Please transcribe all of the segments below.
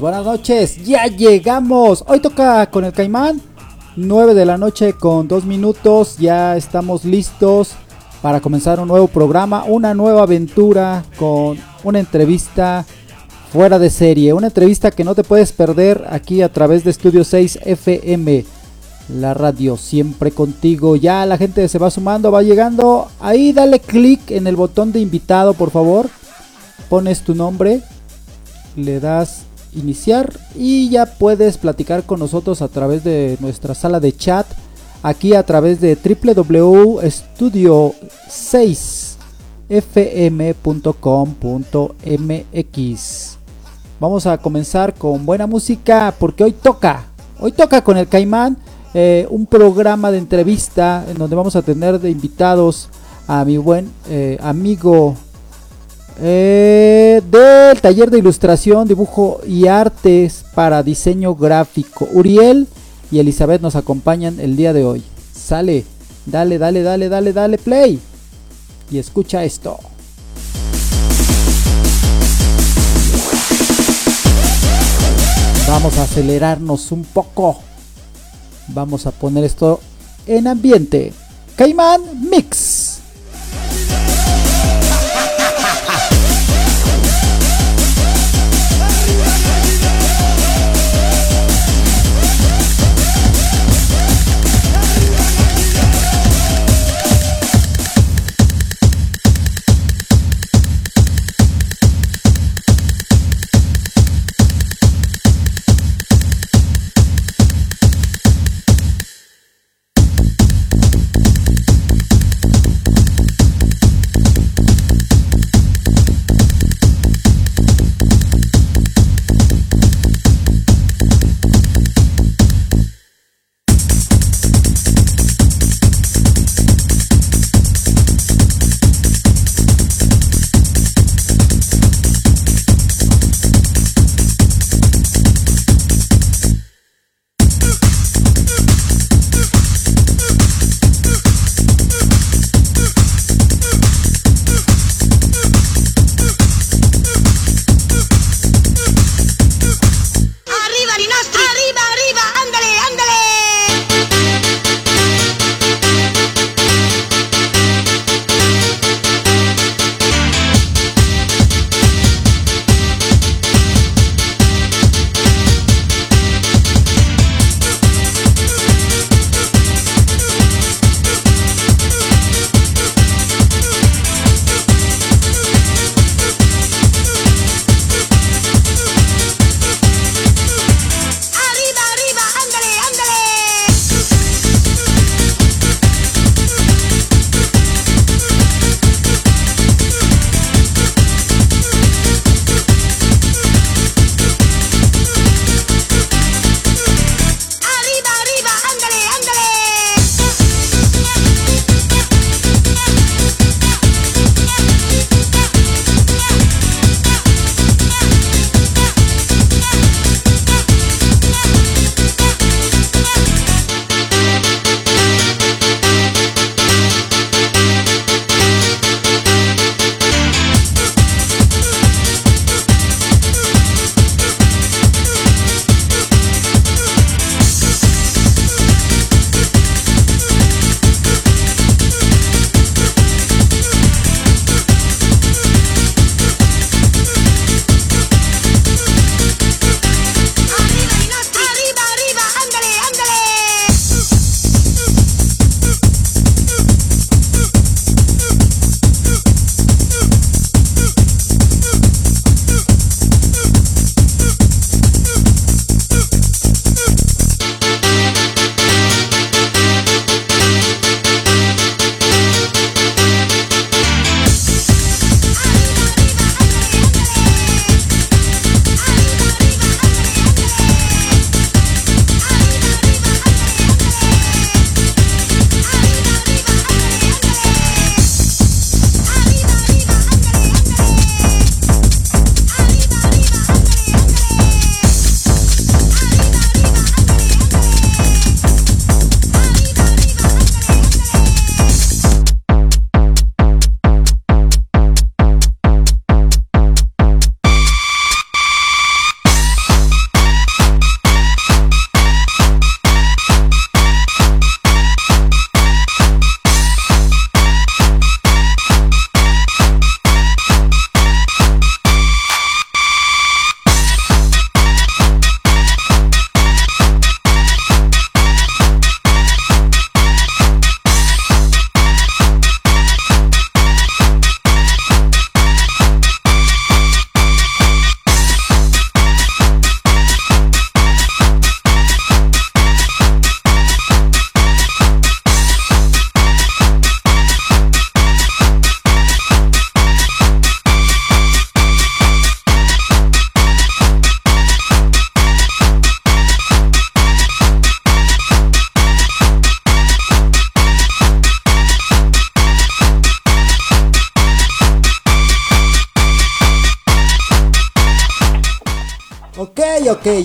Buenas noches, ya llegamos. Hoy toca con el Caimán, 9 de la noche con 2 minutos, ya estamos listos para comenzar un nuevo programa, una nueva aventura con una entrevista fuera de serie, una entrevista que no te puedes perder aquí a través de Estudio 6 FM, la radio siempre contigo. Ya la gente se va sumando, va llegando. Ahí dale clic en el botón de invitado, por favor. Pones tu nombre le das iniciar y ya puedes platicar con nosotros a través de nuestra sala de chat aquí a través de www.studio6fm.com.mx. Vamos a comenzar con buena música porque hoy toca, hoy toca con el Caimán eh, un programa de entrevista en donde vamos a tener de invitados a mi buen eh, amigo eh, del taller de ilustración, dibujo y artes para diseño gráfico. Uriel y Elizabeth nos acompañan el día de hoy. Sale, dale, dale, dale, dale, dale, play. Y escucha esto. Vamos a acelerarnos un poco. Vamos a poner esto en ambiente. Caimán Mix.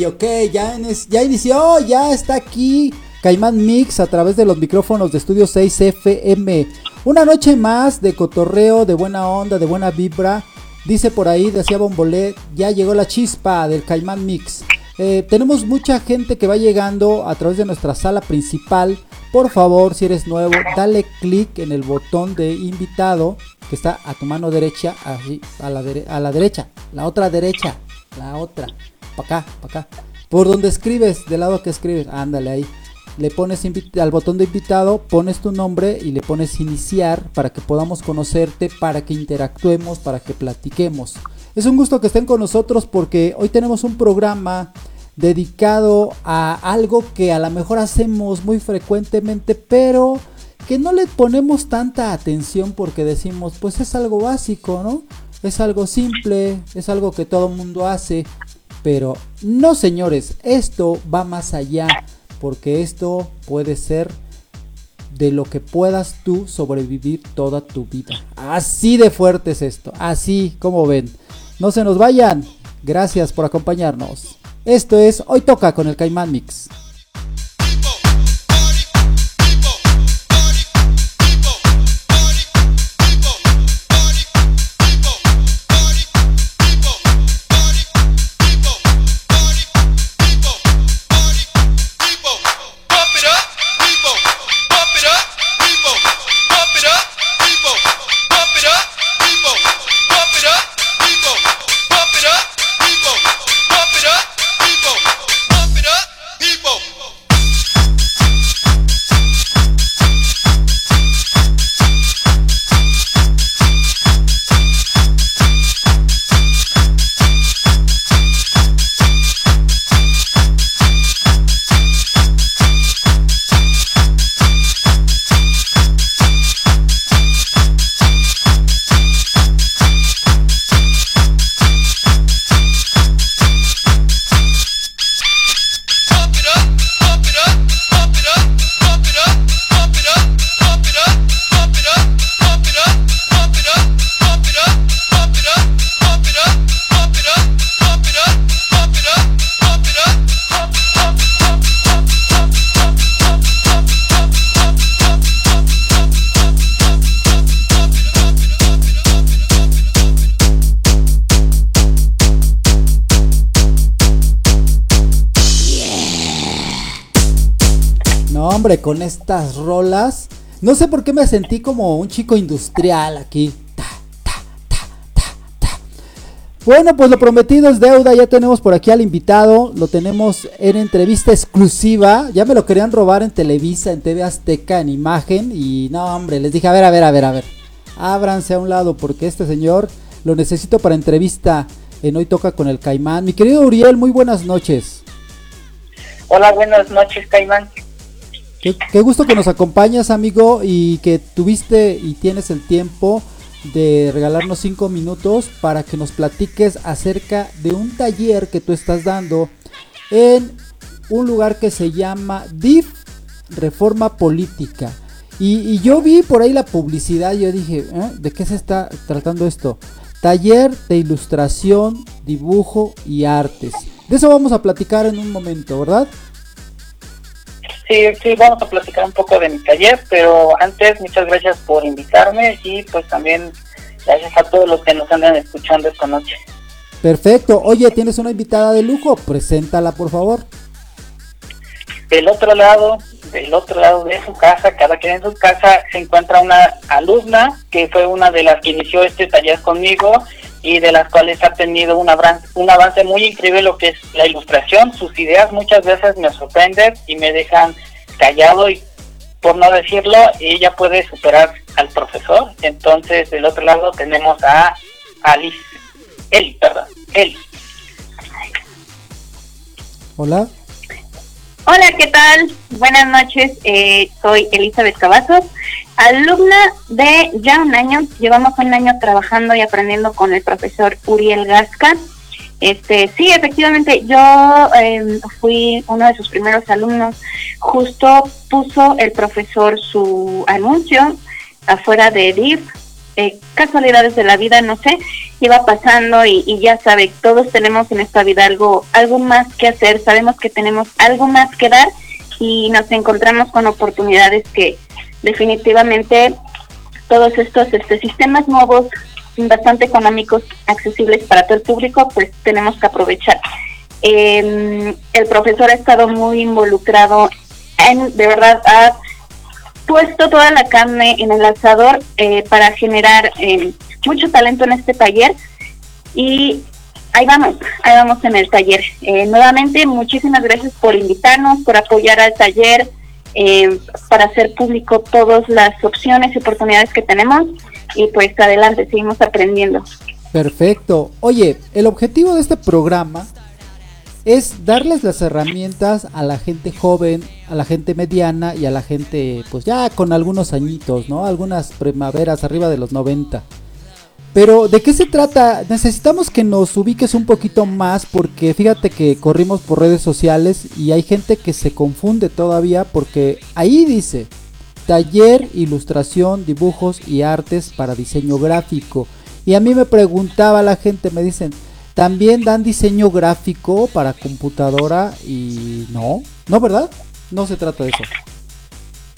Ok, ya, inició, ya está aquí Caimán Mix a través de los micrófonos de Estudio 6 FM. Una noche más de cotorreo, de buena onda, de buena vibra. Dice por ahí, decía Bombolé, ya llegó la chispa del Caimán Mix. Eh, tenemos mucha gente que va llegando a través de nuestra sala principal. Por favor, si eres nuevo, dale clic en el botón de invitado que está a tu mano derecha, así, a la, a la derecha, la otra derecha, la otra, para acá, para acá. Por donde escribes, del lado que escribes, ándale ahí. Le pones al botón de invitado, pones tu nombre y le pones iniciar para que podamos conocerte, para que interactuemos, para que platiquemos. Es un gusto que estén con nosotros porque hoy tenemos un programa dedicado a algo que a lo mejor hacemos muy frecuentemente, pero que no le ponemos tanta atención porque decimos, pues es algo básico, ¿no? Es algo simple, es algo que todo el mundo hace, pero no señores, esto va más allá, porque esto puede ser de lo que puedas tú sobrevivir toda tu vida. Así de fuerte es esto, así como ven. No se nos vayan. Gracias por acompañarnos. Esto es Hoy Toca con el Caimán Mix. Con estas rolas. No sé por qué me sentí como un chico industrial aquí. Bueno, pues lo prometido es deuda. Ya tenemos por aquí al invitado. Lo tenemos en entrevista exclusiva. Ya me lo querían robar en Televisa, en TV Azteca, en imagen. Y no, hombre, les dije, a ver, a ver, a ver, a ver. Ábranse a un lado porque este señor lo necesito para entrevista en Hoy Toca con el Caimán. Mi querido Uriel, muy buenas noches. Hola, buenas noches, Caimán. Qué, gusto que nos acompañas, amigo, y que tuviste y tienes el tiempo de regalarnos cinco minutos para que nos platiques acerca de un taller que tú estás dando en un lugar que se llama DIF Reforma Política. Y, yo vi por ahí la publicidad yo dije, ¿eh? ¿de qué se está tratando esto? Taller de ilustración, dibujo y artes. De eso vamos a platicar en un momento, ¿verdad? Sí, sí, vamos a platicar un poco de mi taller, pero antes muchas gracias por invitarme y pues también gracias a todos los que nos andan escuchando esta noche. Perfecto. Oye, tienes una invitada de lujo, preséntala por favor. Del otro lado, del otro lado de su casa, cada quien en su casa, se encuentra una alumna que fue una de las que inició este taller conmigo y de las cuales ha tenido un avance, un avance muy increíble lo que es la ilustración. Sus ideas muchas veces me sorprenden y me dejan callado y por no decirlo, ella puede superar al profesor. Entonces, del otro lado tenemos a Alice, Eli, perdón, Eli. Hola. Hola, ¿qué tal? Buenas noches, eh, soy Elizabeth Cavazos, alumna de ya un año, llevamos un año trabajando y aprendiendo con el profesor Uriel Gasca. Este, sí, efectivamente, yo em, fui uno de sus primeros alumnos. Justo puso el profesor su anuncio afuera de DIF, eh, casualidades de la vida, no sé, iba pasando y, y, ya sabe, todos tenemos en esta vida algo, algo más que hacer, sabemos que tenemos algo más que dar y nos encontramos con oportunidades que definitivamente todos estos este, sistemas nuevos, bastante económicos, accesibles para todo el público, pues tenemos que aprovechar. Eh, el profesor ha estado muy involucrado en, de verdad, ha puesto toda la carne en el asador eh, para generar eh, mucho talento en este taller y ahí vamos, ahí vamos en el taller. Eh, nuevamente, muchísimas gracias por invitarnos, por apoyar al taller, eh, para hacer público todas las opciones y oportunidades que tenemos y pues adelante, seguimos aprendiendo. Perfecto. Oye, el objetivo de este programa es darles las herramientas a la gente joven, a la gente mediana y a la gente pues ya con algunos añitos, ¿no? Algunas primaveras arriba de los 90. Pero ¿de qué se trata? Necesitamos que nos ubiques un poquito más porque fíjate que corrimos por redes sociales y hay gente que se confunde todavía porque ahí dice taller, ilustración, dibujos y artes para diseño gráfico. Y a mí me preguntaba la gente, me dicen, ¿también dan diseño gráfico para computadora? Y no, no, ¿verdad? No se trata de eso.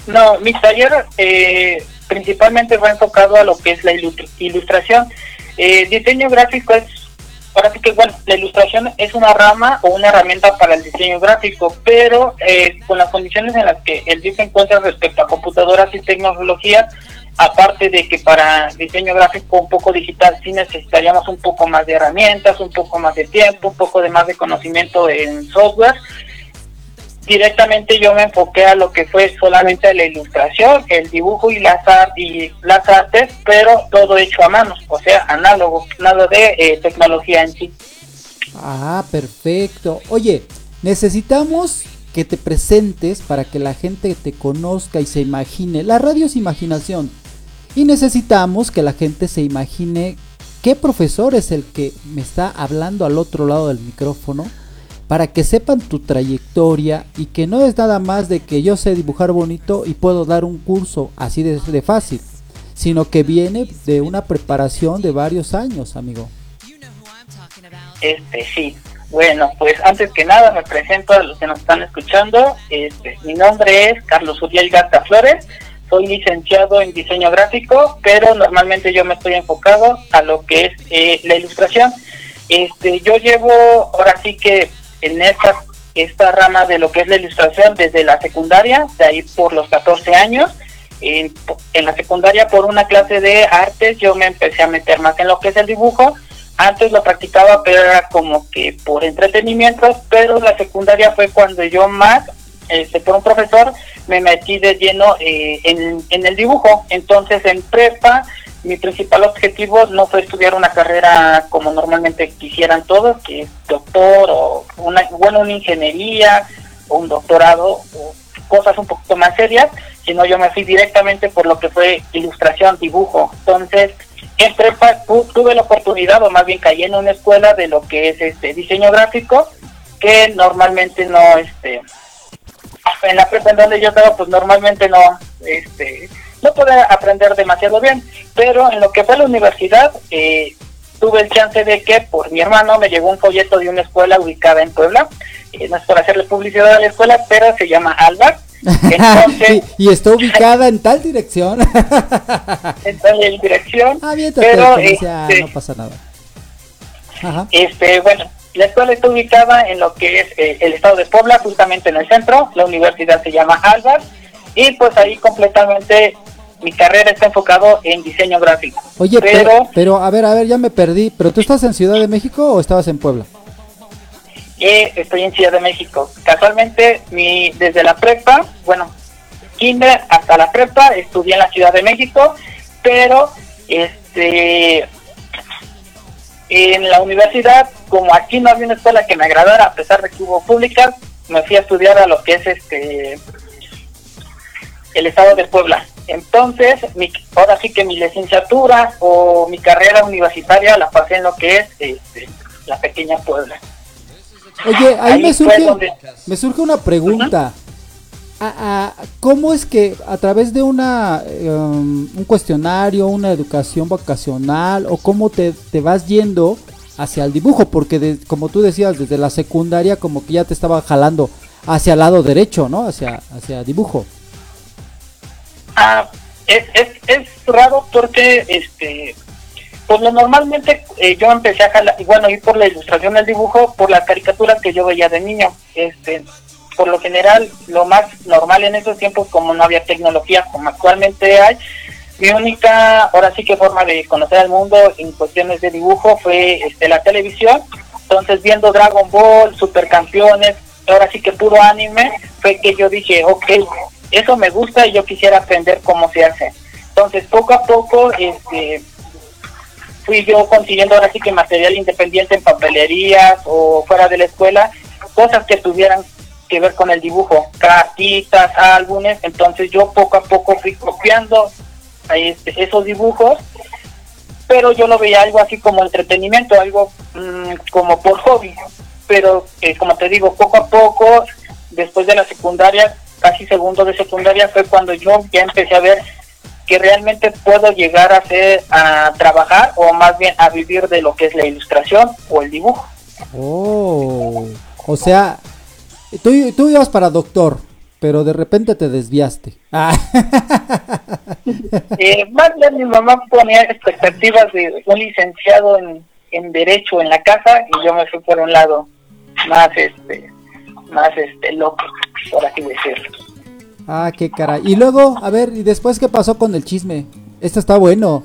No, mi taller eh, principalmente va enfocado a lo que es la ilustración. Eh, diseño gráfico es, ahora sí que bueno, la ilustración es una rama o una herramienta para el diseño gráfico, pero eh, con las condiciones en las que el DIF se encuentra respecto a computadoras y tecnologías, aparte de que para diseño gráfico un poco digital sí necesitaríamos un poco más de herramientas, un poco más de tiempo, un poco de más de conocimiento en software, directamente yo me enfoqué a lo que fue solamente la ilustración, el dibujo y las, y las artes, pero todo hecho a mano, o sea, análogo, nada de eh, tecnología en sí. Ah, perfecto. Oye, necesitamos que te presentes para que la gente te conozca y se imagine. La radio es imaginación. Y necesitamos que la gente se imagine qué profesor es el que me está hablando al otro lado del micrófono para que sepan tu trayectoria y que no es nada más de que yo sé dibujar bonito y puedo dar un curso así de, fácil, sino que viene de una preparación de varios años, amigo. Este sí. Bueno, pues antes que nada me presento a los que nos están escuchando. Este, mi nombre es Carlos Uriel Gata Flores. Soy licenciado en diseño gráfico, pero normalmente yo me estoy enfocado a lo que es eh, la ilustración. Este, yo llevo ahora sí que en esta, esta rama de lo que es la ilustración desde la secundaria, de ahí por los 14 años. En, en, la secundaria por una clase de artes yo me empecé a meter más en lo que es el dibujo. Antes lo practicaba, pero era como que por entretenimiento, pero la secundaria fue cuando yo más, este, por un profesor, me metí de lleno eh, en, en el dibujo. Entonces en prepa mi principal objetivo no fue estudiar una carrera como normalmente quisieran todos, que es doctor o una, bueno, una ingeniería o un doctorado o cosas un poquito más serias, sino yo me fui directamente por lo que fue ilustración, dibujo. Entonces, en prepa tuve la oportunidad, o más bien caí en una escuela de lo que es este diseño gráfico, que normalmente no, este, en la prepa en donde yo estaba, pues normalmente no, este, no pude aprender demasiado bien, pero en lo que fue la universidad, eh, tuve el chance de que por mi hermano me llegó un folleto de una escuela ubicada en Puebla, eh, no es para hacerle publicidad a la escuela, pero se llama Alba. y, está ubicada en tal dirección. en tal dirección. Ah, bien, pero este, no pasa nada. Este, bueno, la escuela está ubicada en lo que es eh, el estado de Puebla, justamente en el centro. La universidad se llama Alba. Y pues ahí completamente mi carrera está enfocado en diseño gráfico. Oye, pero, pero, a ver, a ver, ya me perdí. ¿Pero tú estás en Ciudad de México o estabas en Puebla? Eh, estoy en Ciudad de México. Casualmente, mi, desde la prepa, bueno, kinder hasta la prepa, estudié en la Ciudad de México, pero este en la universidad, como aquí no había una escuela que me agradara, a pesar de que hubo públicas, me fui a estudiar a lo que es este el estado de Puebla. Entonces, mi, ahora sí que mi licenciatura o mi carrera universitaria la pasé en lo que es este, la pequeña Puebla. Oye, ahí, me, surge, me surge una pregunta. ¿Cómo es que a través de una um, un cuestionario, una educación vocacional o cómo te, te vas yendo hacia el dibujo? Porque como tú decías, desde la secundaria como que ya te estaba jalando hacia el lado derecho, ¿no? Hacia, hacia dibujo. Ah, es, es, es raro porque este pues normalmente eh, yo empecé a jalar, bueno, y por la ilustración del dibujo, por las caricaturas que yo veía de niño. Este, por lo general, lo más normal en esos tiempos, como no había tecnología como actualmente hay, mi única, ahora sí que forma de conocer al mundo en cuestiones de dibujo fue este, la televisión. Entonces, viendo Dragon Ball, Supercampeones, ahora sí que puro anime, fue que yo dije, ok, eso me gusta y yo quisiera aprender cómo se hace. Entonces, poco a poco, este, fui yo consiguiendo ahora sí que material independiente en papelerías o fuera de la escuela, cosas que tuvieran que ver con el dibujo, cartitas, álbumes, entonces yo poco a poco fui copiando este, esos dibujos, pero yo lo veía algo así como entretenimiento, algo mm, como por hobby, pero eh, como te digo, poco a poco, después de la secundaria, casi segundo de secundaria, fue cuando yo ya empecé a ver que realmente puedo llegar a hacer, a trabajar o más bien a vivir de lo que es la ilustración o el dibujo. Oh, o sea, tú, tú ibas para doctor, pero de repente te desviaste. Ah. Eh, más bien mi mamá ponía expectativas de un licenciado en, en derecho en la casa y yo me fui por un lado más este más este loco por así decirlo Ah, qué caray. Y luego, a ver, ¿y después qué pasó con el chisme? Esto está bueno.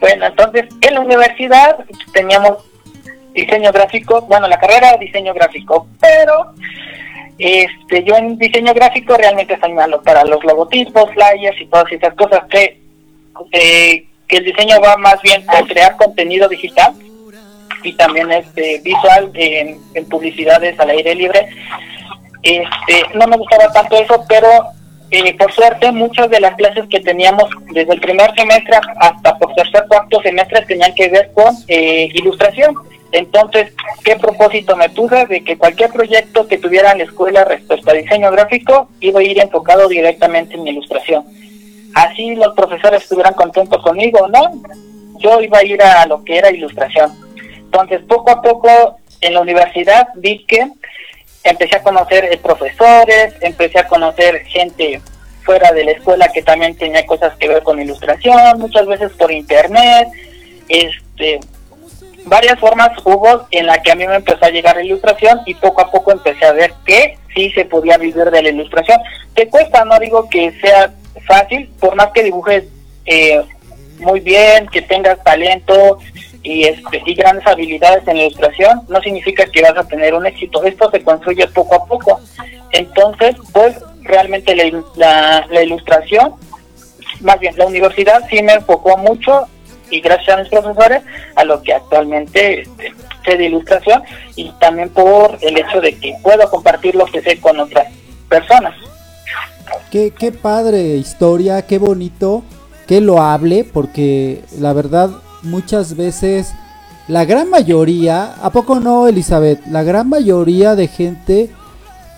Bueno, entonces en la universidad teníamos diseño gráfico, bueno, la carrera diseño gráfico, pero este yo en diseño gráfico realmente soy malo para los logotipos, flyers y todas esas cosas que, eh, que el diseño va más bien a crear contenido digital y también este visual en, en publicidades al aire libre este, no me gustaba tanto eso, pero eh, por suerte muchas de las clases que teníamos desde el primer semestre hasta por tercer cuarto semestre tenían que ver con eh, ilustración. Entonces, ¿qué propósito me puse? De que cualquier proyecto que tuviera la escuela respecto a diseño gráfico iba a ir enfocado directamente en ilustración. Así los profesores estuvieran contentos conmigo, ¿no? Yo iba a ir a lo que era ilustración. Entonces, poco a poco en la universidad vi que empecé a conocer profesores, empecé a conocer gente fuera de la escuela que también tenía cosas que ver con ilustración, muchas veces por internet, este varias formas hubo en la que a mí me empezó a llegar la ilustración y poco a poco empecé a ver que sí se podía vivir de la ilustración. Te cuesta, no digo que sea fácil, por más que dibujes eh, muy bien, que tengas talento, y, este, y grandes habilidades en ilustración, no significa que vas a tener un éxito. Esto se construye poco a poco. Entonces, pues realmente la, la, ilustración, más bien la universidad sí me enfocó mucho y gracias a mis profesores a lo que actualmente este, sé de ilustración y también por el hecho de que puedo compartir lo que sé con otras personas. Qué, qué padre historia, qué bonito, qué loable, porque la verdad muchas veces, la gran mayoría, ¿a poco no, Elizabeth? La gran mayoría de gente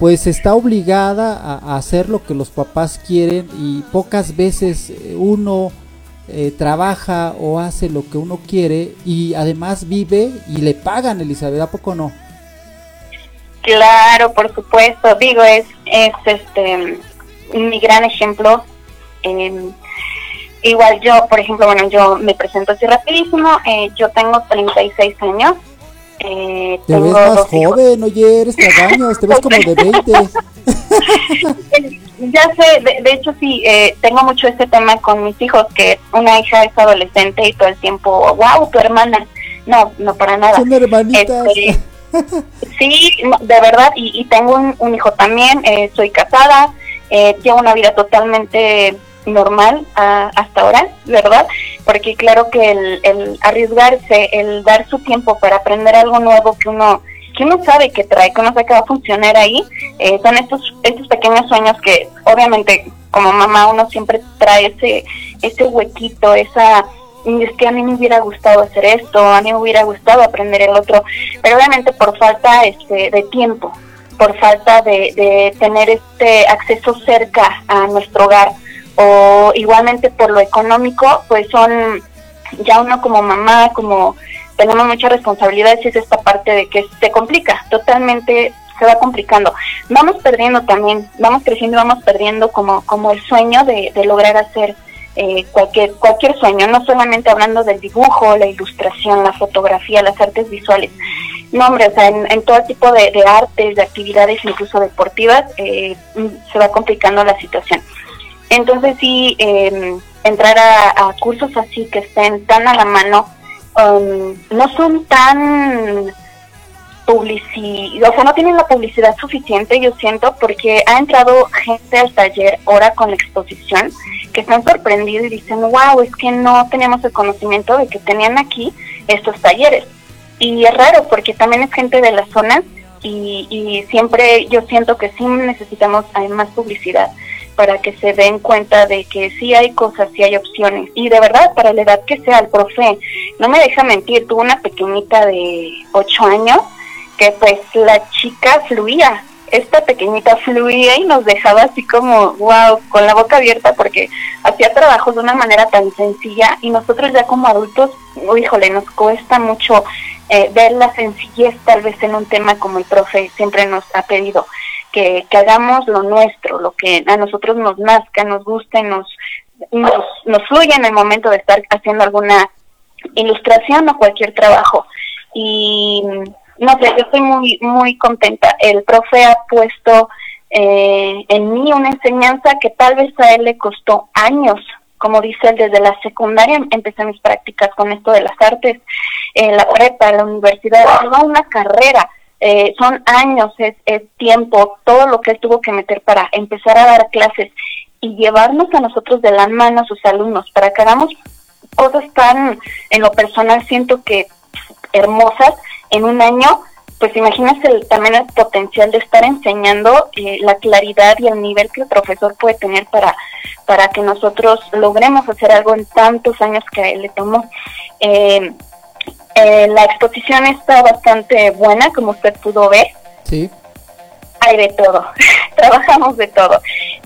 pues está obligada a, hacer lo que los papás quieren y pocas veces eh, uno eh, trabaja o hace lo que uno quiere y además vive y le pagan, Elizabeth, ¿a poco no? Claro, por supuesto, digo, es, es este mi gran ejemplo. Eh, Igual yo, por ejemplo, bueno, yo me presento así rapidísimo, eh, yo tengo 36 años. Eh, te ves más joven, oye, eres años, te ves como de 20. ya sé, de, hecho sí, eh, tengo mucho este tema con mis hijos, que una hija es adolescente y todo el tiempo, wow, tu hermana. No, no para nada. Son hermanitas. Este, sí, de verdad, y, tengo un, un, hijo también, eh, soy casada, eh, llevo una vida totalmente normal hasta ahora, ¿verdad? Porque claro que el, el, arriesgarse, el dar su tiempo para aprender algo nuevo que uno que uno sabe que trae, que uno sabe que va a funcionar ahí, eh, son estos estos pequeños sueños que obviamente como mamá uno siempre trae ese ese huequito, esa es que a mí me hubiera gustado hacer esto, a mí me hubiera gustado aprender el otro, pero obviamente por falta este, de tiempo, por falta de, de tener este acceso cerca a nuestro hogar o igualmente por lo económico, pues son ya uno como mamá, como tenemos muchas responsabilidades, es esta parte de que se complica, totalmente se va complicando. Vamos perdiendo también, vamos creciendo y vamos perdiendo como, como el sueño de, lograr hacer eh, cualquier, cualquier sueño, no solamente hablando del dibujo, la ilustración, la fotografía, las artes visuales. No, hombre, o sea, en, todo tipo de, artes, de actividades, incluso deportivas, eh, se va complicando la situación. Entonces sí, eh, entrar a, cursos así que estén tan a la mano, um, no son tan publicidad, o sea, no tienen la publicidad suficiente, yo siento, porque ha entrado gente al taller ahora con la exposición que están sorprendidos y dicen, wow, es que no teníamos el conocimiento de que tenían aquí estos talleres. Y es raro porque también es gente de la zona y, y siempre yo siento que sí necesitamos hay más publicidad para que se den cuenta de que sí hay cosas, sí hay opciones. Y de verdad, para la edad que sea, el profe, no me deja mentir, tuvo una pequeñita de 8 años que pues la chica fluía, esta pequeñita fluía y nos dejaba así como, wow, con la boca abierta porque hacía trabajos de una manera tan sencilla y nosotros ya como adultos, híjole, nos cuesta mucho eh, ver la sencillez tal vez en un tema como el profe siempre nos ha pedido que, que hagamos lo nuestro, lo que a nosotros nos nazca, nos guste, nos, nos, nos fluya en el momento de estar haciendo alguna ilustración o cualquier trabajo. Y no sé, yo estoy muy, muy contenta. El profe ha puesto eh, en mí una enseñanza que tal vez a él le costó años. Como dice él, desde la secundaria empecé mis prácticas con esto de las artes, la prepa, la universidad, toda una carrera eh, son años, es, es tiempo, todo lo que él tuvo que meter para empezar a dar clases y llevarnos a nosotros de la mano a sus alumnos para que hagamos cosas tan, en lo personal siento que hermosas en un año, pues imagínate también el potencial de estar enseñando eh, la claridad y el nivel que el profesor puede tener para, para que nosotros logremos hacer algo en tantos años que a él le tomó. Eh, eh, la exposición está bastante buena, como usted pudo ver. Sí. Hay de todo, trabajamos de todo.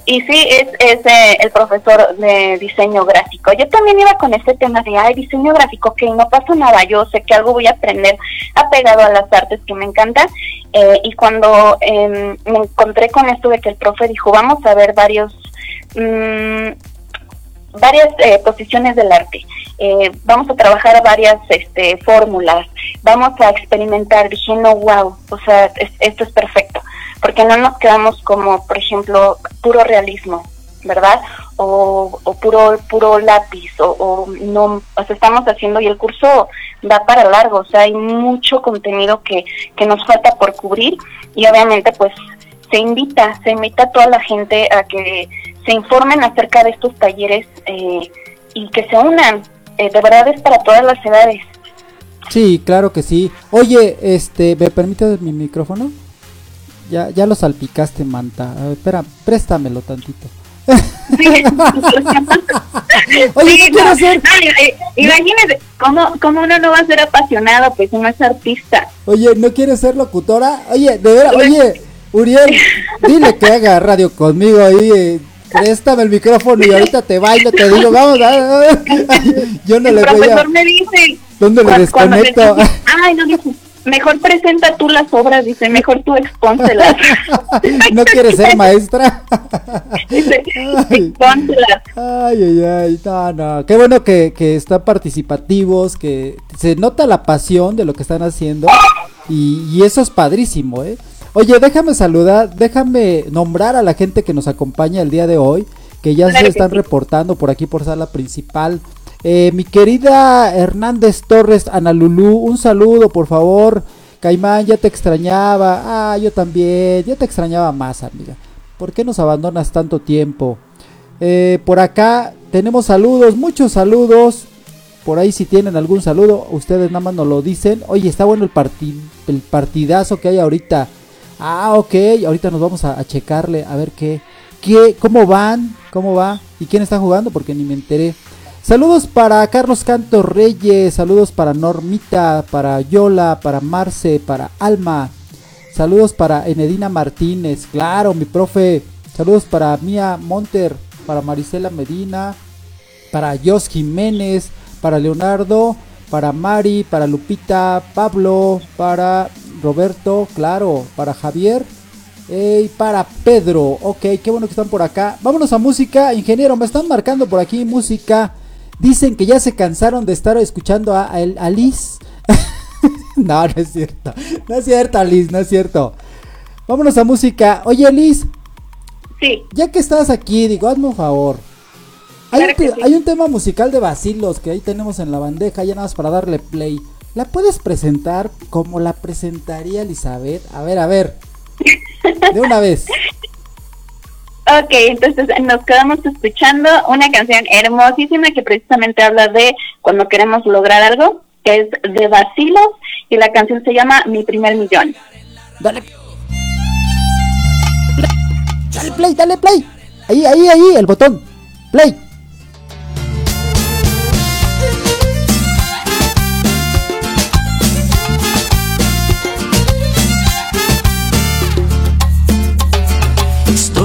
Y sí, es, es eh, el profesor de diseño gráfico. Yo también iba con este tema de, ay, diseño gráfico, que no pasa nada, yo sé que algo voy a aprender apegado a las artes que me encantan. Eh, y cuando em, me encontré con esto de que el profe dijo, vamos a ver varios... Mmm, varias eh, posiciones del arte. Eh, vamos a trabajar varias este, fórmulas, vamos a experimentar. Dije, no, wow, o sea, esto es perfecto, porque no nos quedamos como, por ejemplo, puro realismo, ¿verdad? O, o puro puro lápiz, o, no, o sea, estamos haciendo y el curso va para largo, o sea, hay mucho contenido que, que nos falta por cubrir y obviamente pues se invita, se invita a toda la gente a que se informen acerca de estos talleres eh, y que se unan. Eh, de verdad es para todas las edades. Sí, claro que sí. Oye, este, ¿me permites mi micrófono? Ya, ya lo salpicaste, Manta. espera, préstamelo tantito. Oye, ¿qué no, hacer? Eh, imagínese, ¿cómo, ¿cómo, uno no va a ser apasionado? Pues uno es artista. Oye, ¿no quieres ser locutora? Oye, de verdad, oye, Uriel, dile que haga radio conmigo ahí préstame el micrófono y ahorita te bailo, te digo, vamos, a, yo no el le profesor me dice, ¿dónde le desconecto? ay, no, dice, mejor presenta tú las obras, dice, mejor tú expónselas. ¿No quieres ser maestra? dice, expónselas. Ay, ay, ay, no, no, qué bueno que, que están participativos, que se nota la pasión de lo que están haciendo y, y eso es padrísimo, ¿eh? Oye, déjame saludar, déjame nombrar a la gente que nos acompaña el día de hoy, que ya se están reportando por aquí por sala principal. Eh, mi querida Hernández Torres, Ana Lulú, un saludo por favor. Caimán, ya te extrañaba. Ah, yo también, ya te extrañaba más, amiga. ¿Por qué nos abandonas tanto tiempo? Eh, por acá tenemos saludos, muchos saludos. Por ahí si tienen algún saludo, ustedes nada más nos lo dicen. Oye, está bueno el, el partidazo que hay ahorita Ah, ok, ahorita nos vamos a, checarle a ver qué, qué, cómo van, cómo va y quién está jugando porque ni me enteré. Saludos para Carlos Canto Reyes, saludos para Normita, para Yola, para Marce, para Alma. Saludos para Enedina Martínez, claro, mi profe. Saludos para Mía Monter, para Marisela Medina, para Jos Jiménez, para Leonardo, para Mari, para Lupita, Pablo, para Roberto, claro, para Javier y para Pedro. Ok, qué bueno que están por acá. Vámonos a música, ingeniero, me están marcando por aquí música. Dicen que ya se cansaron de estar escuchando a, a, Liz. no, no es cierto. No es cierto, Liz, no es cierto. Vámonos a música. Oye, Liz. Sí. Ya que estás aquí, digo, hazme un favor. Hay, un, tema musical de Basilos que ahí tenemos en la bandeja, ya nada más para darle play. ¿La puedes presentar como la presentaría Elizabeth? A ver, a ver. De una vez. Ok, entonces nos quedamos escuchando una canción hermosísima que precisamente habla de cuando queremos lograr algo, que es de Basilos y la canción se llama Mi primer millón. Dale. Dale play, dale play. Ahí, ahí, ahí, el botón. Play.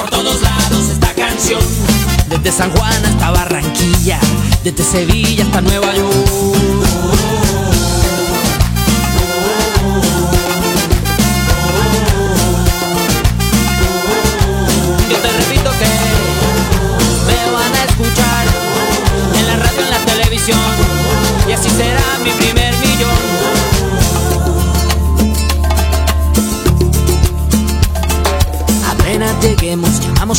por todos lados esta canción. Desde San Juan hasta Barranquilla, desde Sevilla hasta Nueva York.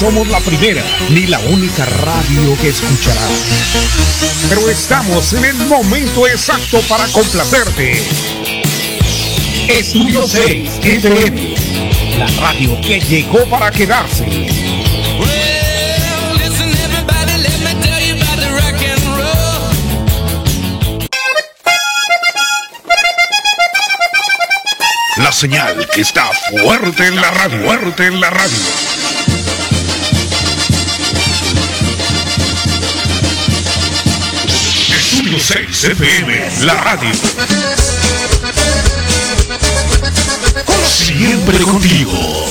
Somos la primera ni la única radio que escucharás. Pero estamos en el momento exacto para complacerte. Estudio 6 FM, la radio que llegó para quedarse. La señal que está fuerte en la radio, fuerte en la radio. Estudio 6 FM, la radio. Siempre contigo.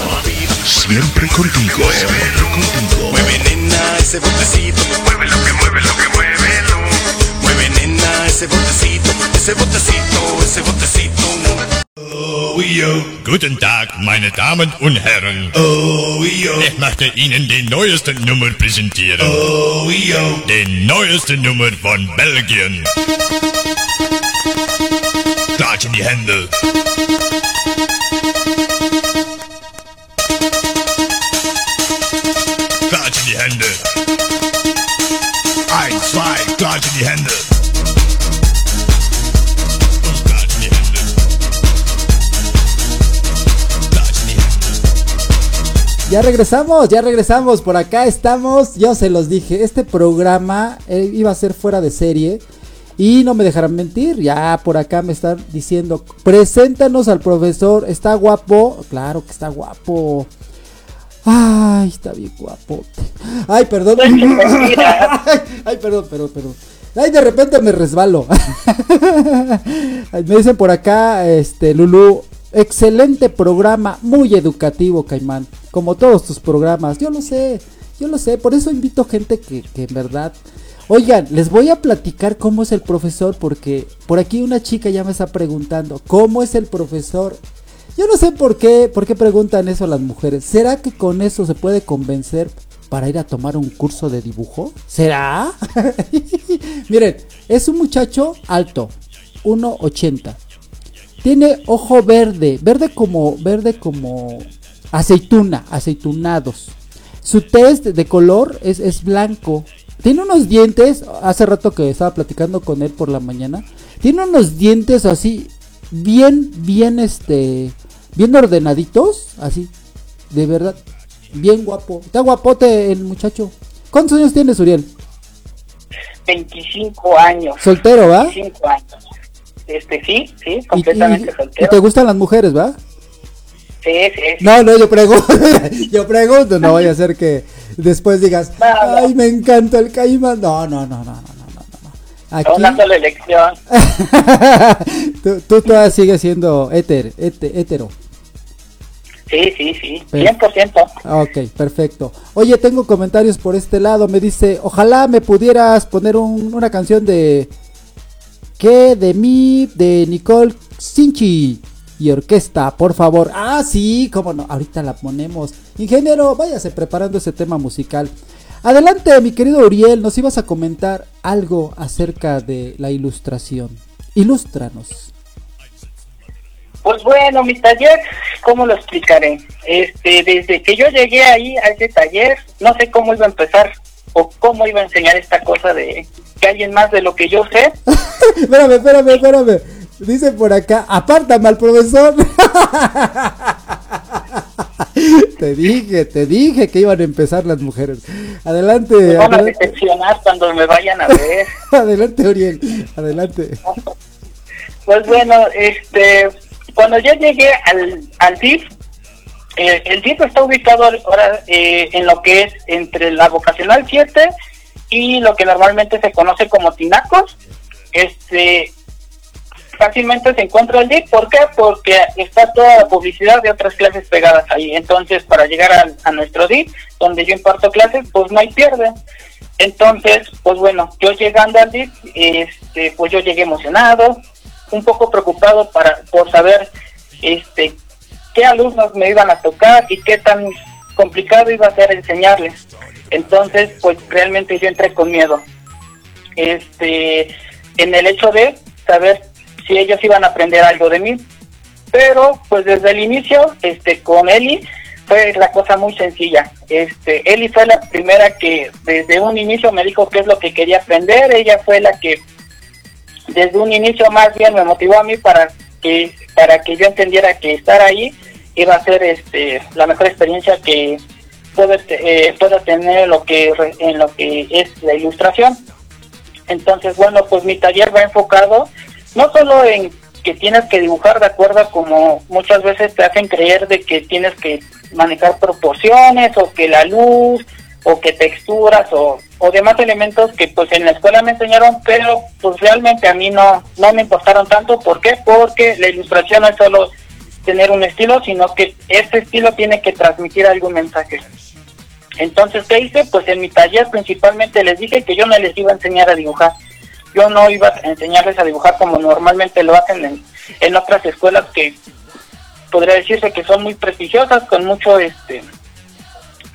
Siempre contigo. Siempre contigo. Mueve nena ese botecito. Mueve lo que mueve lo que mueve lo. Mueve nena ese botecito. Ese botecito, ese botecito. Yo. Guten Tag, meine Damen und Herren. Oh, yo. Ich möchte Ihnen die neueste Nummer präsentieren. Oh, yo. Die neueste Nummer von Belgien. Klatsch in die Hände. Ya regresamos, ya regresamos, por acá estamos, yo se los dije, este programa eh, iba a ser fuera de serie y no me dejarán mentir, ya por acá me están diciendo, preséntanos al profesor, está guapo, claro que está guapo. Ay, está bien guapote. Ay, perdón. Ay, perdón, perdón, perdón. Ay, de repente me resbalo. Me dicen por acá, este, Lulu, excelente programa, muy educativo, Caimán. Como todos tus programas, yo lo sé, yo lo sé. Por eso invito gente que, que en verdad. Oigan, les voy a platicar cómo es el profesor, porque por aquí una chica ya me está preguntando, ¿cómo es el profesor? Yo no sé por qué, por qué preguntan eso las mujeres. ¿Será que con eso se puede convencer para ir a tomar un curso de dibujo? ¿Será? Miren, es un muchacho alto, 1.80. Tiene ojo verde, verde como, verde como aceituna, aceitunados. Su test de color es, es blanco. Tiene unos dientes, hace rato que estaba platicando con él por la mañana. Tiene unos dientes así, bien, bien este, bien ordenaditos, así, de verdad, bien guapo. Está guapote el muchacho. ¿Cuántos años tienes, Uriel? 25 años. Soltero, ¿va? 25 años. Este, sí, sí, Y- y- completamente y soltero. te gustan las mujeres, ¿va? Sí, sí, sí. No, no, yo pregunto, yo pregunto, no vaya a ser que después digas, No, no. ay, me encanta el caimán. No, no, no, no, no, no, no, no. Aquí, Una sola elección. tú, tú todavía sigues siendo éter, héte- hétero. Sí, sí, sí. Pero- 100%. Ah, Ok, perfecto. Oye, tengo comentarios por este lado. Me dice, ojalá me pudieras poner un- una canción de... ¿Qué? De mí, de Nicole Sinchi y orquesta, por favor. Ah, sí, cómo no. Ahorita la ponemos. Ingeniero, váyase preparando ese tema musical. Adelante, mi querido Uriel, nos ibas a comentar algo acerca de la ilustración. Ilústranos. Pues bueno, mi taller, ¿cómo lo explicaré? Este, desde que yo llegué ahí a ese taller, no sé cómo iba a empezar o cómo iba a enseñar esta cosa de que alguien más de lo que yo sé. espérame, espérame, espérame. Dice por acá, apártame al profesor. te dije, te dije que iban a empezar las mujeres. Adelante, Me van a adelante, decepcionar cuando me vayan a ver. adelante, Uriel, adelante. Pues bueno, este, cuando yo llegué al, al DIF, eh, el DIF está ubicado ahora eh, en lo que es entre la vocacional 7 y lo que normalmente se conoce como Tinacos. Este, fácilmente se encuentra el DIF, ¿por qué? Porque está toda la publicidad de otras clases pegadas ahí. Entonces, para llegar a, nuestro DIF, donde yo imparto clases, pues no hay pierde. Entonces, pues bueno, yo llegando al DIF, este, pues yo llegué emocionado, un poco preocupado para por saber este qué alumnos me iban a tocar y qué tan complicado iba a ser enseñarles. Entonces, pues realmente yo entré con miedo. Este, en el hecho de saber si ellos iban a aprender algo de mí. Pero pues desde el inicio, este con Eli, fue la cosa muy sencilla. Este, Eli fue la primera que desde un inicio me dijo qué es lo que quería aprender. Ella fue la que desde un inicio más bien me motivó a mí para que para que yo entendiera que estar ahí iba a ser este la mejor experiencia que puede, eh, pueda tener lo que en lo que es la ilustración. Entonces, bueno, pues mi taller va enfocado no solo en que tienes que dibujar de acuerdo como muchas veces te hacen creer de que tienes que manejar proporciones o que la luz o que texturas o, o demás elementos que pues en la escuela me enseñaron pero pues realmente a mí no no me importaron tanto ¿por qué? porque la ilustración no es solo tener un estilo sino que ese estilo tiene que transmitir algún mensaje. Entonces ¿qué hice? pues en mi taller principalmente les dije que yo no les iba a enseñar a dibujar. Yo no iba a enseñarles a dibujar como normalmente lo hacen en, en otras escuelas que podría decirse que son muy prestigiosas con mucho este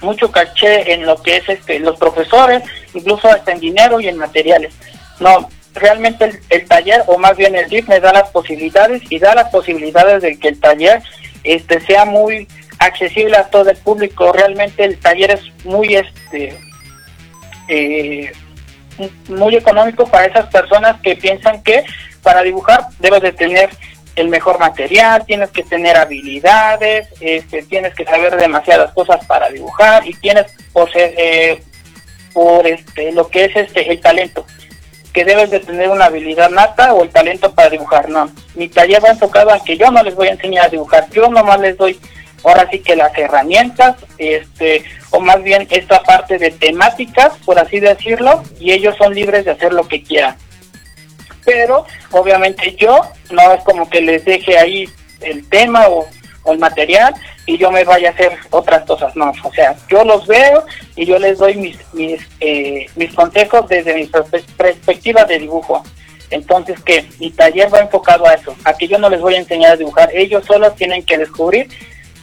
mucho caché en lo que es este los profesores incluso hasta en dinero y en materiales. No realmente el, taller o más bien el DIF me da las posibilidades y da las posibilidades de que el taller este sea muy accesible a todo el público. Realmente el taller es muy este eh, muy económico para esas personas que piensan que para dibujar debes de tener el mejor material, tienes que tener habilidades, este, tienes que saber demasiadas cosas para dibujar y tienes por ser, eh, por este lo que es este el talento que debes de tener una habilidad nata o el talento para dibujar, no. Mi taller va enfocado a que yo no les voy a enseñar a dibujar, yo nomás les doy ahora sí que las herramientas, este, o más bien esta parte de temáticas, por así decirlo, y ellos son libres de hacer lo que quieran. Pero obviamente yo no es como que les deje ahí el tema o, el material y yo me vaya a hacer otras cosas, no, o sea, yo los veo y yo les doy mis mis, eh, mis consejos desde mi perspectiva de dibujo. Entonces, que mi taller va enfocado a eso, a que yo no les voy a enseñar a dibujar, ellos solos tienen que descubrir